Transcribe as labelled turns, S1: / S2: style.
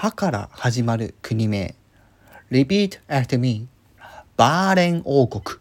S1: はから始まる国名。Repeat after me バーレン王国。